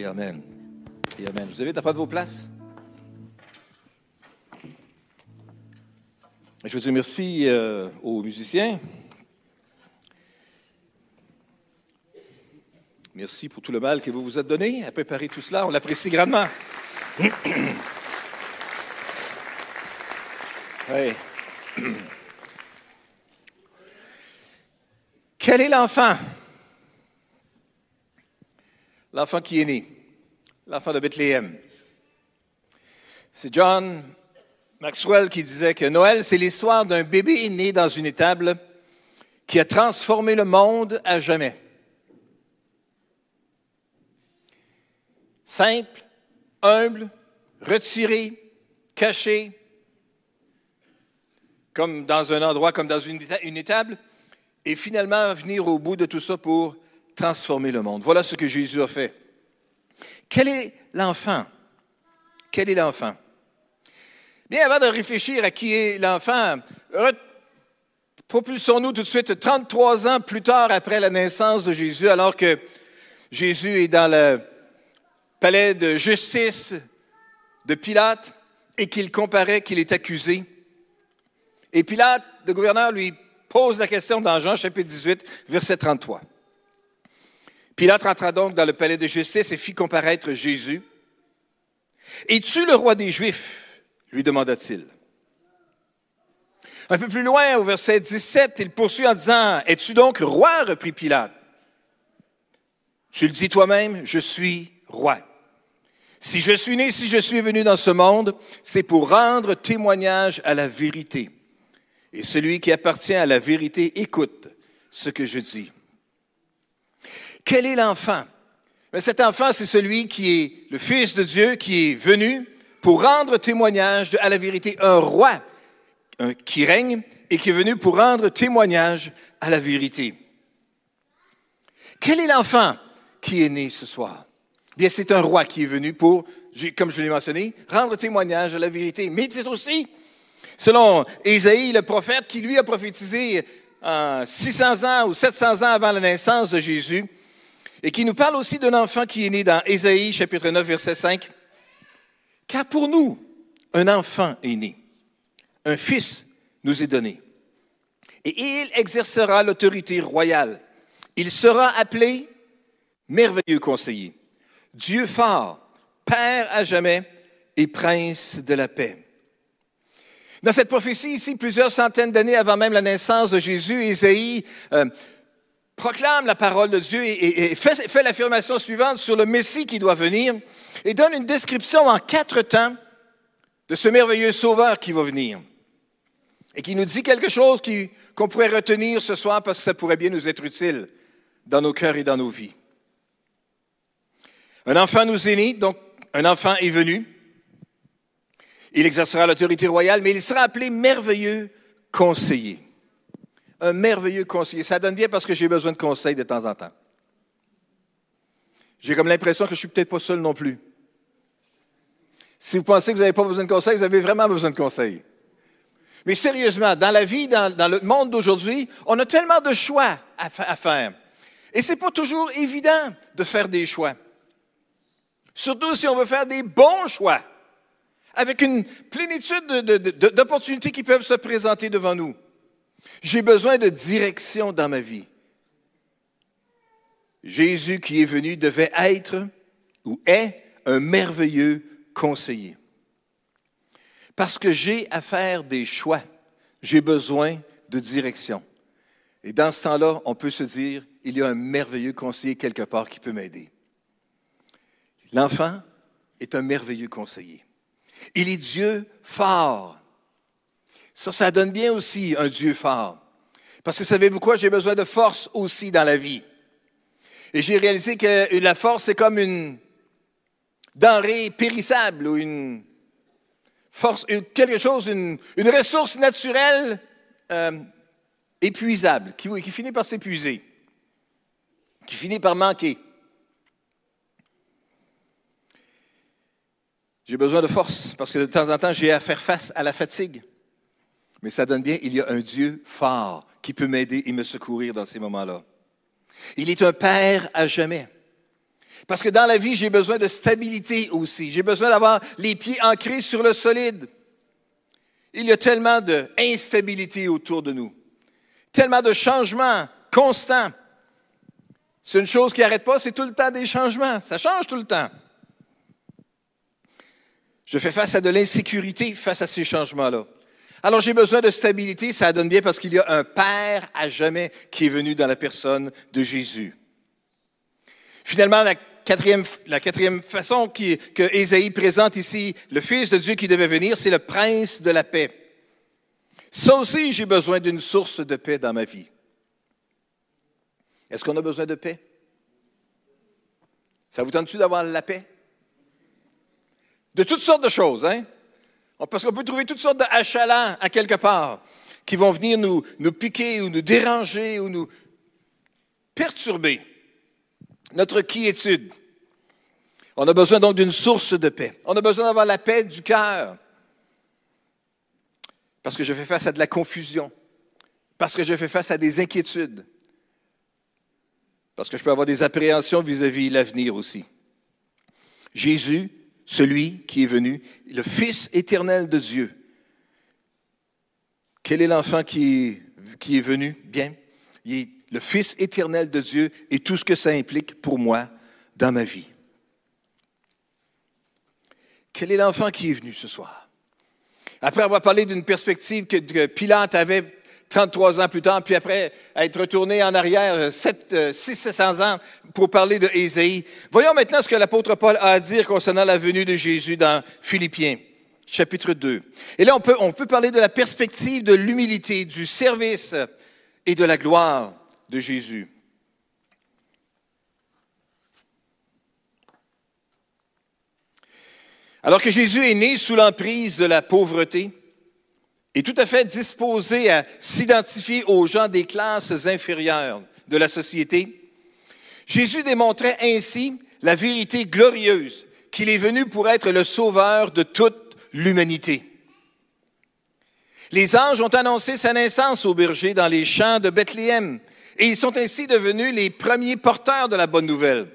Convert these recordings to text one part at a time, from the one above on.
et Amen. Amen. Vous invite à prendre vos places? Je vous dis merci euh, aux musiciens. Merci pour tout le mal que vous vous êtes donné à préparer tout cela. On l'apprécie grandement. Quel est l'enfant? L'enfant qui est né, l'enfant de Bethléem. C'est John Maxwell qui disait que Noël, c'est l'histoire d'un bébé né dans une étable qui a transformé le monde à jamais. Simple, humble, retiré, caché, comme dans un endroit, comme dans une, étable, et finalement venir au bout de tout ça pour transformer le monde. Voilà ce que Jésus a fait. Quel est l'enfant? Quel est l'enfant? Bien, avant de réfléchir à qui est l'enfant, propulsons-nous tout de suite 33 ans plus tard après la naissance de Jésus, alors que Jésus est dans le palais de justice de Pilate et qu'il comparait, qu'il est accusé. Et Pilate, le gouverneur, lui pose la question dans Jean chapitre 18, verset 33. Pilate rentra donc dans le palais de justice et fit comparaître Jésus. Es-tu le roi des Juifs lui demanda-t-il. Un peu plus loin, au verset 17, il poursuit en disant, Es-tu donc roi reprit Pilate. Tu le dis toi-même, je suis roi. Si je suis né, si je suis venu dans ce monde, c'est pour rendre témoignage à la vérité. Et celui qui appartient à la vérité écoute ce que je dis. Quel est l'enfant? Mais cet enfant, c'est celui qui est le Fils de Dieu, qui est venu pour rendre témoignage à la vérité. Un roi qui règne et qui est venu pour rendre témoignage à la vérité. Quel est l'enfant qui est né ce soir? Bien, c'est un roi qui est venu pour, comme je l'ai mentionné, rendre témoignage à la vérité. Mais c'est aussi Selon Ésaïe, le prophète, qui lui a prophétisé 600 ans ou 700 ans avant la naissance de Jésus, et qui nous parle aussi d'un enfant qui est né dans Ésaïe chapitre 9, verset 5. Car pour nous, un enfant est né, un fils nous est donné, et il exercera l'autorité royale. Il sera appelé merveilleux conseiller, Dieu fort, Père à jamais et Prince de la paix. Dans cette prophétie ici, plusieurs centaines d'années avant même la naissance de Jésus, Isaïe euh, proclame la parole de Dieu et, fait, l'affirmation suivante sur le Messie qui doit venir et donne une description en quatre temps de ce merveilleux Sauveur qui va venir et qui nous dit quelque chose qu'on pourrait retenir ce soir parce que ça pourrait bien nous être utile dans nos cœurs et dans nos vies. Un enfant nous est né, donc un enfant est venu. Il exercera l'autorité royale, mais il sera appelé merveilleux conseiller. Un merveilleux conseiller. Ça donne bien parce que j'ai besoin de conseils de temps en temps. J'ai comme l'impression que je suis peut-être pas seul non plus. Si vous pensez que vous n'avez pas besoin de conseils, vous avez vraiment besoin de conseils. Mais sérieusement, dans la vie, dans, le monde d'aujourd'hui, on a tellement de choix à, faire. Et c'est pas toujours évident de faire des choix. Surtout si on veut faire des bons choix avec une plénitude d'opportunités qui peuvent se présenter devant nous. J'ai besoin de direction dans ma vie. Jésus qui est venu devait être ou est un merveilleux conseiller. Parce que j'ai à faire des choix, j'ai besoin de direction. Et dans ce temps-là, on peut se dire, il y a un merveilleux conseiller quelque part qui peut m'aider. L'enfant est un merveilleux conseiller. Il est Dieu fort. Ça, ça donne bien aussi un Dieu fort. Parce que savez-vous quoi? J'ai besoin de force aussi dans la vie. Et j'ai réalisé que la force, c'est comme une denrée périssable ou une force, quelque chose, une, ressource naturelle euh, épuisable, qui, qui finit par s'épuiser, qui finit par manquer. J'ai besoin de force parce que de temps en temps, j'ai à faire face à la fatigue. Mais ça donne bien, il y a un Dieu fort qui peut m'aider et me secourir dans ces moments-là. Il est un Père à jamais. Parce que dans la vie, j'ai besoin de stabilité aussi. J'ai besoin d'avoir les pieds ancrés sur le solide. Il y a tellement d'instabilité autour de nous, tellement de changements constants. C'est une chose qui n'arrête pas, c'est tout le temps des changements. Ça change tout le temps. Je fais face à de l'insécurité face à ces changements-là. Alors j'ai besoin de stabilité, ça donne bien parce qu'il y a un Père à jamais qui est venu dans la personne de Jésus. Finalement, la quatrième, la quatrième façon que Ésaïe présente ici, le Fils de Dieu qui devait venir, c'est le prince de la paix. Ça aussi, j'ai besoin d'une source de paix dans ma vie. Est-ce qu'on a besoin de paix? Ça vous tente-tu d'avoir la paix? De toutes sortes de choses, hein? Parce qu'on peut trouver toutes sortes de à quelque part qui vont venir nous, nous piquer ou nous déranger ou nous perturber notre quiétude. On a besoin donc d'une source de paix. On a besoin d'avoir la paix du cœur. Parce que je fais face à de la confusion. Parce que je fais face à des inquiétudes. Parce que je peux avoir des appréhensions vis-à-vis de l'avenir aussi. Jésus celui qui est venu, le Fils éternel de Dieu. Quel est l'enfant qui, qui est venu? Bien, il est le Fils éternel de Dieu et tout ce que ça implique pour moi dans ma vie. Quel est l'enfant qui est venu ce soir? Après avoir parlé d'une perspective que Pilate avait 33 ans plus tard, puis après être retourné en arrière 7, 6, 700 ans pour parler de Ésaïe. Voyons maintenant ce que l'apôtre Paul a à dire concernant la venue de Jésus dans Philippiens, chapitre 2. Et là, on peut, on peut parler de la perspective de l'humilité, du service et de la gloire de Jésus. Alors que Jésus est né sous l'emprise de la pauvreté, est tout à fait disposé à s'identifier aux gens des classes inférieures de la société. Jésus démontrait ainsi la vérité glorieuse qu'il est venu pour être le sauveur de toute l'humanité. Les anges ont annoncé sa naissance au berger dans les champs de Bethléem et ils sont ainsi devenus les premiers porteurs de la bonne nouvelle.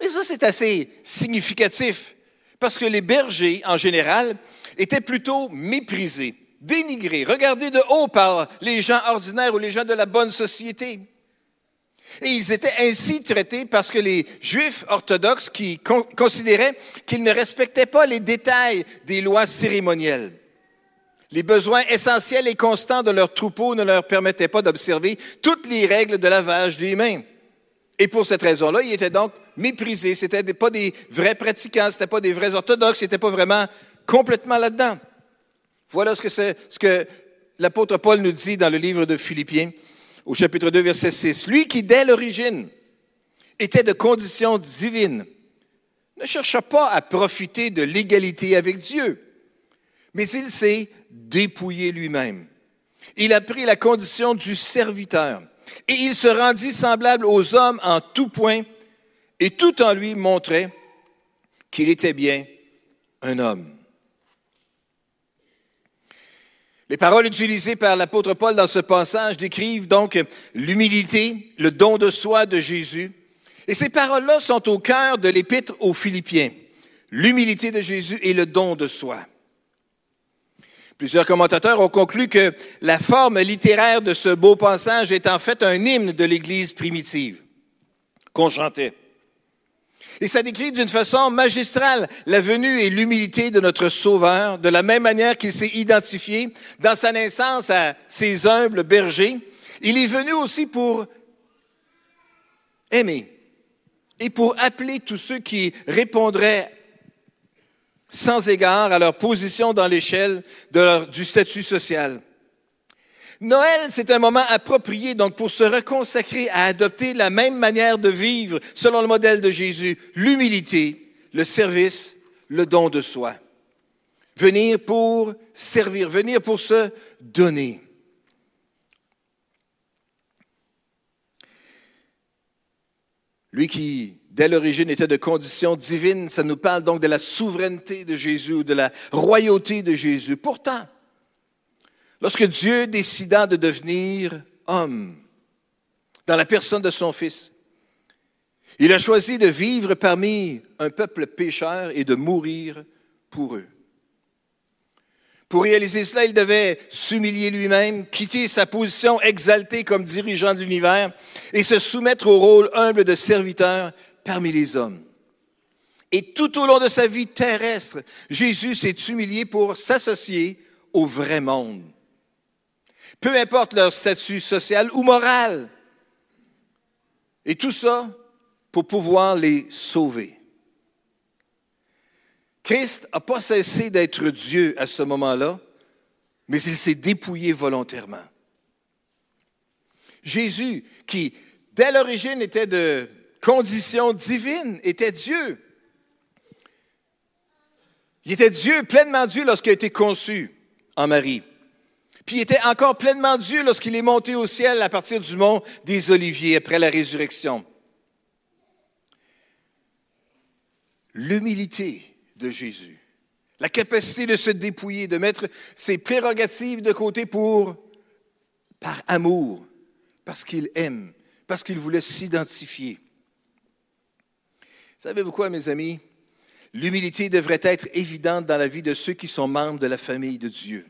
Mais ça, c'est assez significatif parce que les bergers, en général, étaient plutôt méprisés, dénigrés, regardés de haut par les gens ordinaires ou les gens de la bonne société. Et ils étaient ainsi traités parce que les Juifs orthodoxes qui considéraient qu'ils ne respectaient pas les détails des lois cérémonielles. Les besoins essentiels et constants de leur troupeau ne leur permettaient pas d'observer toutes les règles de lavage des mains. Et pour cette raison-là, ils étaient donc méprisés. Ce n'étaient pas des vrais pratiquants, ce n'étaient pas des vrais orthodoxes, ils n'étaient pas vraiment complètement là-dedans. Voilà ce que, l'apôtre Paul nous dit dans le livre de Philippiens, au chapitre 2, verset 6. Lui qui, dès l'origine, était de condition divine, ne chercha pas à profiter de l'égalité avec Dieu, mais il s'est dépouillé lui-même. Il a pris la condition du serviteur et il se rendit semblable aux hommes en tout point et tout en lui montrait qu'il était bien un homme. Les paroles utilisées par l'apôtre Paul dans ce passage décrivent donc l'humilité, le don de soi de Jésus. Et ces paroles-là sont au cœur de l'épître aux Philippiens. L'humilité de Jésus et le don de soi. Plusieurs commentateurs ont conclu que la forme littéraire de ce beau passage est en fait un hymne de l'Église primitive qu'on. Et ça décrit d'une façon magistrale la venue et l'humilité de notre Sauveur, de la même manière qu'il s'est identifié dans sa naissance à ses humbles bergers. Il est venu aussi pour aimer et pour appeler tous ceux qui répondraient sans égard à leur position dans l'échelle du statut social. Noël, c'est un moment approprié donc pour se reconsacrer à adopter la même manière de vivre selon le modèle de Jésus, l'humilité, le service, le don de soi. Venir pour servir, venir pour se donner. Lui qui, dès l'origine, était de condition divine, ça nous parle donc de la souveraineté de Jésus, de la royauté de Jésus. Pourtant, Lorsque Dieu décida de devenir homme dans la personne de son Fils, Il a choisi de vivre parmi un peuple pécheur et de mourir pour eux. Pour réaliser cela, il devait s'humilier lui-même, quitter sa position exaltée comme dirigeant de l'univers et se soumettre au rôle humble de serviteur parmi les hommes. Et tout au long de sa vie terrestre, Jésus s'est humilié pour s'associer au vrai monde. Peu importe leur statut social ou moral. Et tout ça pour pouvoir les sauver. Christ n'a pas cessé d'être Dieu à ce moment-là, mais il s'est dépouillé volontairement. Jésus, qui dès l'origine était de condition divine, était Dieu. Il était Dieu, pleinement Dieu lorsqu'il a été conçu en Marie. Puis il était encore pleinement Dieu lorsqu'il est monté au ciel à partir du mont des Oliviers après la résurrection. L'humilité de Jésus, la capacité de se dépouiller, de mettre ses prérogatives de côté pour, par amour, parce qu'il aime, parce qu'il voulait s'identifier. Savez-vous quoi, mes amis? L'humilité devrait être évidente dans la vie de ceux qui sont membres de la famille de Dieu.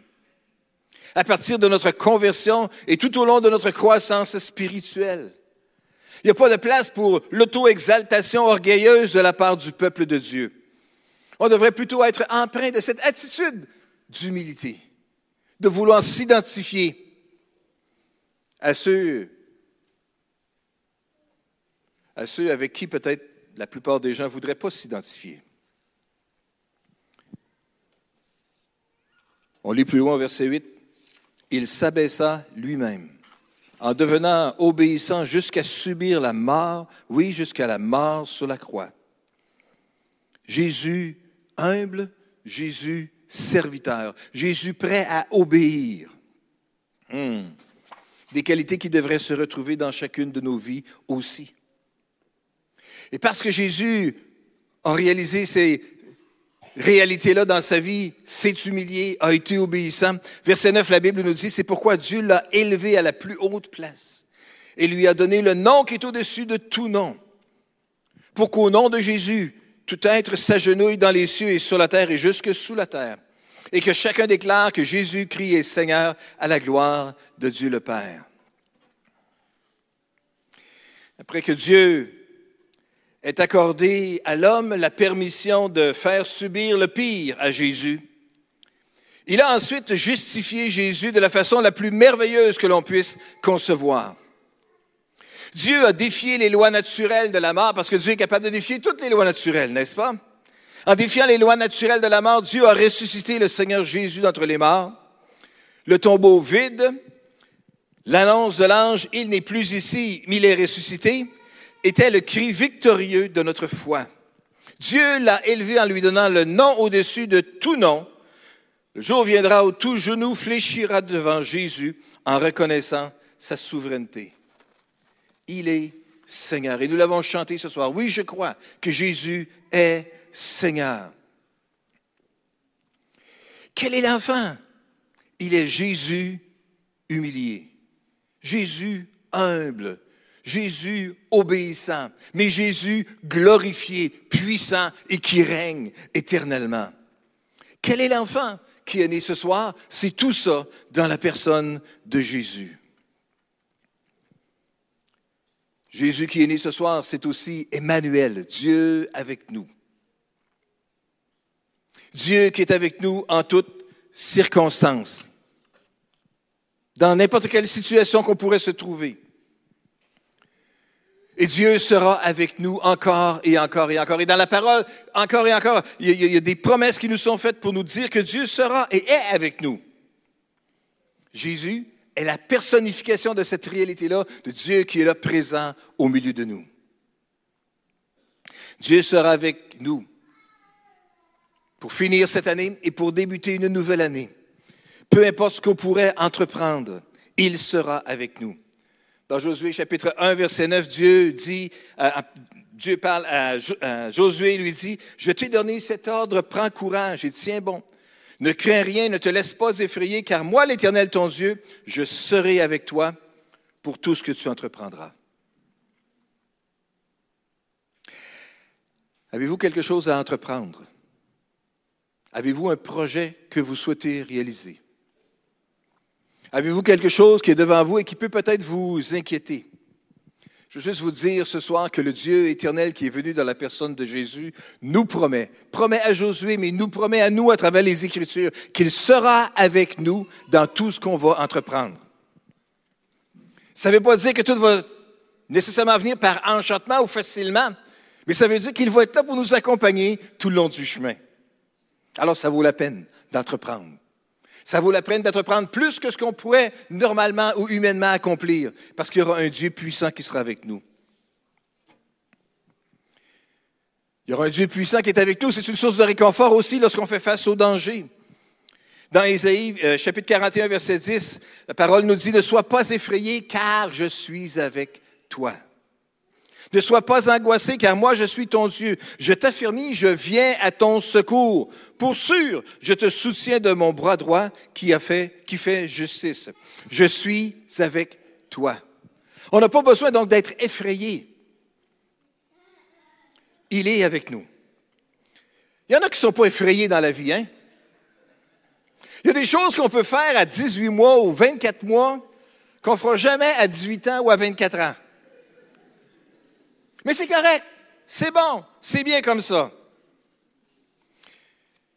À partir de notre conversion et tout au long de notre croissance spirituelle. Il n'y a pas de place pour l'auto-exaltation orgueilleuse de la part du peuple de Dieu. On devrait plutôt être empreint de cette attitude d'humilité, de vouloir s'identifier à ceux, à ceux avec qui peut-être la plupart des gens ne voudraient pas s'identifier. On lit plus loin au verset 8. Il s'abaissa lui-même en devenant obéissant jusqu'à subir la mort, oui, jusqu'à la mort sur la croix. Jésus humble, Jésus serviteur, Jésus prêt à obéir. Hmm. Des qualités qui devraient se retrouver dans chacune de nos vies aussi. Et parce que Jésus a réalisé ces réalité-là dans sa vie, s'est humilié, a été obéissant. Verset 9, la Bible nous dit, c'est pourquoi Dieu l'a élevé à la plus haute place et lui a donné le nom qui est au-dessus de tout nom, pour qu'au nom de Jésus, tout être s'agenouille dans les cieux et sur la terre et jusque sous la terre, et que chacun déclare que Jésus-Christ est Seigneur à la gloire de Dieu le Père. Après que Dieu est accordé à l'homme la permission de faire subir le pire à Jésus. Il a ensuite justifié Jésus de la façon la plus merveilleuse que l'on puisse concevoir. Dieu a défié les lois naturelles de la mort parce que Dieu est capable de défier toutes les lois naturelles, n'est-ce pas? En défiant les lois naturelles de la mort, Dieu a ressuscité le Seigneur Jésus d'entre les morts. Le tombeau vide, l'annonce de l'ange, il n'est plus ici, mais il est ressuscité était le cri victorieux de notre foi. Dieu l'a élevé en lui donnant le nom au-dessus de tout nom. Le jour viendra où tout genou fléchira devant Jésus en reconnaissant sa souveraineté. Il est Seigneur. Et nous l'avons chanté ce soir. Oui, je crois que Jésus est Seigneur. Quel est l'enfant? Il est Jésus humilié, Jésus humble, Jésus obéissant, mais Jésus glorifié, puissant et qui règne éternellement. Quel est l'enfant qui est né ce soir? C'est tout ça dans la personne de Jésus. Jésus qui est né ce soir, c'est aussi Emmanuel, Dieu avec nous. Dieu qui est avec nous en toutes circonstances, dans n'importe quelle situation qu'on pourrait se trouver. Et Dieu sera avec nous encore et encore et encore. Et dans la parole, encore et encore, il y, a, des promesses qui nous sont faites pour nous dire que Dieu sera et est avec nous. Jésus est la personnification de cette réalité-là, de Dieu qui est là présent au milieu de nous. Dieu sera avec nous pour finir cette année et pour débuter une nouvelle année. Peu importe ce qu'on pourrait entreprendre, il sera avec nous. Dans Josué chapitre 1, verset 9, Dieu dit, euh, Dieu parle à, Josué, il lui dit, je t'ai donné cet ordre, prends courage et tiens bon. Ne crains rien, ne te laisse pas effrayer, car moi, l'Éternel, ton Dieu, je serai avec toi pour tout ce que tu entreprendras. Avez-vous quelque chose à entreprendre? Avez-vous un projet que vous souhaitez réaliser? Avez-vous quelque chose qui est devant vous et qui peut peut-être vous inquiéter? Je veux juste vous dire ce soir que le Dieu éternel qui est venu dans la personne de Jésus nous promet, promet à Josué, mais nous promet à nous à travers les Écritures qu'il sera avec nous dans tout ce qu'on va entreprendre. Ça ne veut pas dire que tout va nécessairement venir par enchantement ou facilement, mais ça veut dire qu'il va être là pour nous accompagner tout le long du chemin. Alors ça vaut la peine d'entreprendre. Ça vaut la peine d'entreprendre plus que ce qu'on pourrait normalement ou humainement accomplir, parce qu'il y aura un Dieu puissant qui sera avec nous. Il y aura un Dieu puissant qui est avec nous. C'est une source de réconfort aussi lorsqu'on fait face au danger. Dans Ésaïe, euh, chapitre 41, verset 10, la parole nous dit, ne sois pas effrayé, car je suis avec toi. Ne sois pas angoissé, car moi je suis ton Dieu. Je t'affirme, je viens à ton secours. Pour sûr, je te soutiens de mon bras droit qui fait, qui fait justice. Je suis avec toi. On n'a pas besoin donc d'être effrayé. Il est avec nous. Il y en a qui ne sont pas effrayés dans la vie, hein? Il y a des choses qu'on peut faire à 18 mois ou 24 mois qu'on ne fera jamais à 18 ans ou à 24 ans. Mais c'est correct, c'est bon, c'est bien comme ça.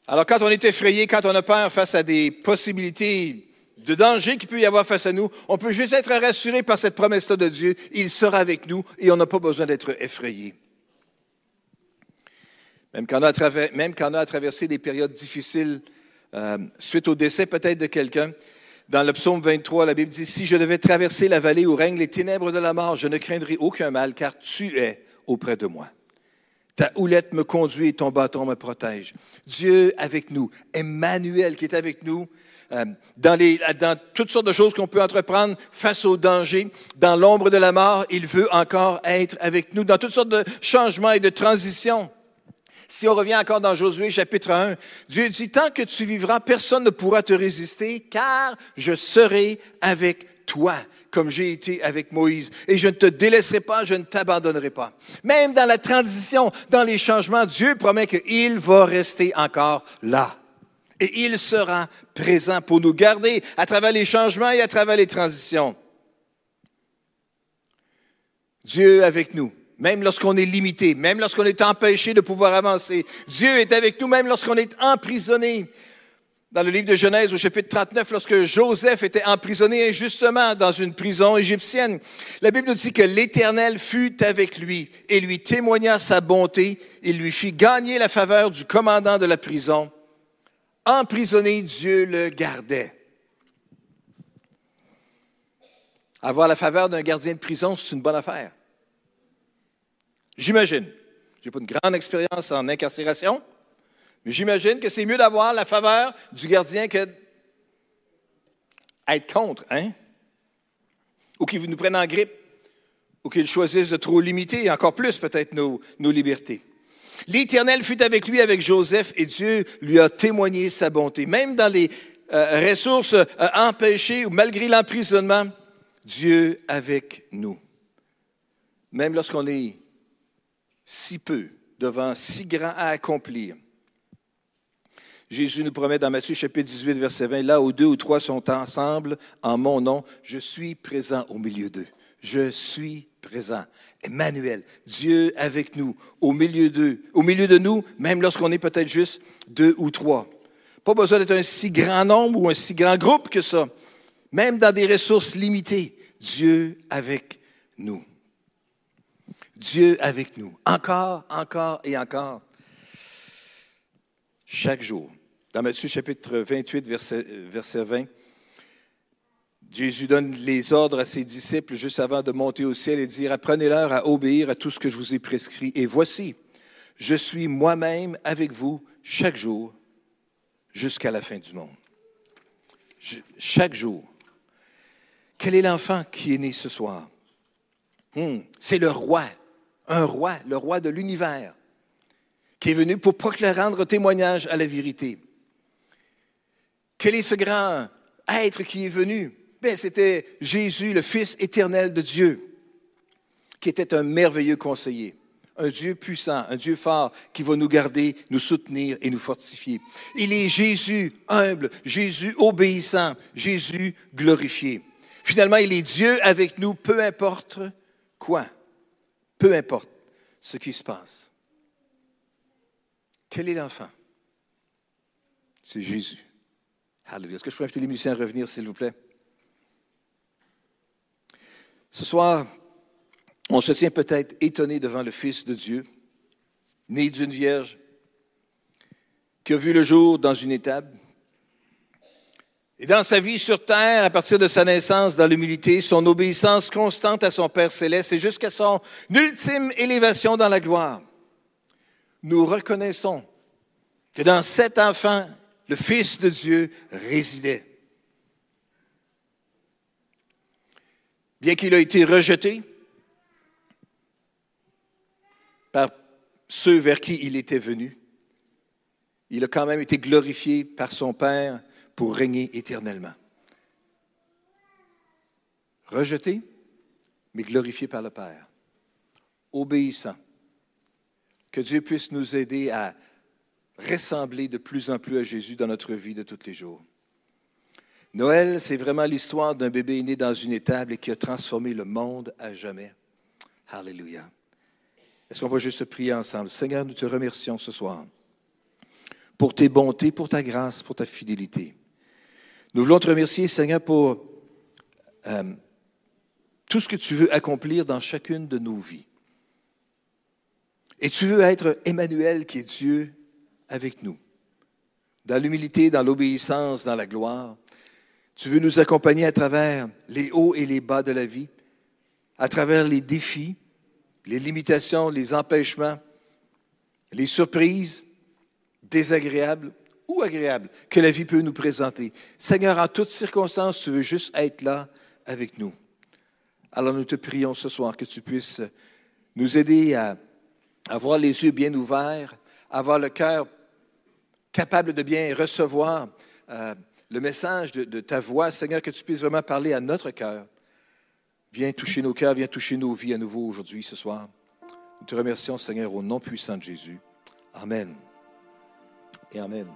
Alors quand on est effrayé, quand on a peur face à des possibilités de danger qu'il peut y avoir face à nous, on peut juste être rassuré par cette promesse-là de Dieu. Il sera avec nous et on n'a pas besoin d'être effrayé. Même quand, on a traversé des périodes difficiles euh, suite au décès peut-être de quelqu'un, dans le psaume 23, la Bible dit, Si je devais traverser la vallée où règnent les ténèbres de la mort, je ne craindrai aucun mal, car tu es auprès de moi. Ta houlette me conduit et ton bâton me protège. Dieu avec nous, Emmanuel qui est avec nous, euh, dans, les, dans toutes sortes de choses qu'on peut entreprendre face au danger, dans l'ombre de la mort, il veut encore être avec nous, dans toutes sortes de changements et de transitions. Si on revient encore dans Josué chapitre 1, Dieu dit, tant que tu vivras, personne ne pourra te résister, car je serai avec toi, comme j'ai été avec Moïse. Et je ne te délaisserai pas, je ne t'abandonnerai pas. Même dans la transition, dans les changements, Dieu promet qu'il va rester encore là. Et il sera présent pour nous garder à travers les changements et à travers les transitions. Dieu avec nous même lorsqu'on est limité, même lorsqu'on est empêché de pouvoir avancer. Dieu est avec nous même lorsqu'on est emprisonné. Dans le livre de Genèse, au chapitre 39, lorsque Joseph était emprisonné injustement dans une prison égyptienne, la Bible nous dit que l'Éternel fut avec lui et lui témoigna sa bonté. Il lui fit gagner la faveur du commandant de la prison. Emprisonné, Dieu le gardait. Avoir la faveur d'un gardien de prison, c'est une bonne affaire. J'imagine. Je n'ai pas une grande expérience en incarcération, mais j'imagine que c'est mieux d'avoir la faveur du gardien que d'être contre, hein? Ou qu'il nous prenne en grippe, ou qu'il choisisse de trop limiter, encore plus peut-être, nos, nos libertés. L'Éternel fut avec lui, avec Joseph, et Dieu lui a témoigné sa bonté. Même dans les euh, ressources euh, empêchées ou malgré l'emprisonnement, Dieu avec nous. Même lorsqu'on est si peu devant si grand à accomplir. Jésus nous promet dans Matthieu chapitre 18, verset 20, là où deux ou trois sont ensemble en mon nom, je suis présent au milieu d'eux. Je suis présent. Emmanuel, Dieu avec nous, au milieu d'eux, au milieu de nous, même lorsqu'on est peut-être juste deux ou trois. Pas besoin d'être un si grand nombre ou un si grand groupe que ça. Même dans des ressources limitées, Dieu avec nous. Dieu avec nous, encore, encore et encore, chaque jour. Dans Matthieu chapitre 28, verset, verset 20, Jésus donne les ordres à ses disciples juste avant de monter au ciel et dire, apprenez-leur à obéir à tout ce que je vous ai prescrit. Et voici, je suis moi-même avec vous chaque jour jusqu'à la fin du monde. chaque jour. Quel est l'enfant qui est né ce soir? Hmm, c'est le roi un roi, le roi de l'univers, qui est venu pour proclamer, rendre témoignage à la vérité. Quel est ce grand être qui est venu? Bien, c'était Jésus, le Fils éternel de Dieu, qui était un merveilleux conseiller, un Dieu puissant, un Dieu fort qui va nous garder, nous soutenir et nous fortifier. Il est Jésus humble, Jésus obéissant, Jésus glorifié. Finalement, il est Dieu avec nous, peu importe quoi, peu importe ce qui se passe. Quel est l'enfant? C'est Jésus. Alléluia. Est-ce que je peux inviter les musiciens à revenir, s'il vous plaît? Ce soir, on se tient peut-être étonné devant le Fils de Dieu, né d'une vierge, qui a vu le jour dans une étable. Et dans sa vie sur terre, à partir de sa naissance dans l'humilité, son obéissance constante à son Père céleste et jusqu'à son ultime élévation dans la gloire, nous reconnaissons que dans cet enfant, le Fils de Dieu résidait. Bien qu'il ait été rejeté par ceux vers qui il était venu, il a quand même été glorifié par son Père pour régner éternellement. Rejeté, mais glorifié par le Père. Obéissant. Que Dieu puisse nous aider à ressembler de plus en plus à Jésus dans notre vie de tous les jours. Noël, c'est vraiment l'histoire d'un bébé né dans une étable et qui a transformé le monde à jamais. Alléluia. Est-ce qu'on va juste prier ensemble? Seigneur, nous te remercions ce soir pour tes bontés, pour ta grâce, pour ta fidélité. Nous voulons te remercier, Seigneur, pour euh, tout ce que tu veux accomplir dans chacune de nos vies. Et tu veux être Emmanuel, qui est Dieu avec nous, dans l'humilité, dans l'obéissance, dans la gloire. Tu veux nous accompagner à travers les hauts et les bas de la vie, à travers les défis, les limitations, les empêchements, les surprises désagréables ou agréables que la vie peut nous présenter. Seigneur, en toutes circonstances, tu veux juste être là avec nous. Alors nous te prions ce soir que tu puisses nous aider à avoir les yeux bien ouverts, avoir le cœur capable de bien recevoir euh, le message de, ta voix, Seigneur, que tu puisses vraiment parler à notre cœur. Viens toucher nos cœurs, viens toucher nos vies à nouveau aujourd'hui, ce soir. Nous te remercions, Seigneur, au nom puissant de Jésus. Amen. Et Amen.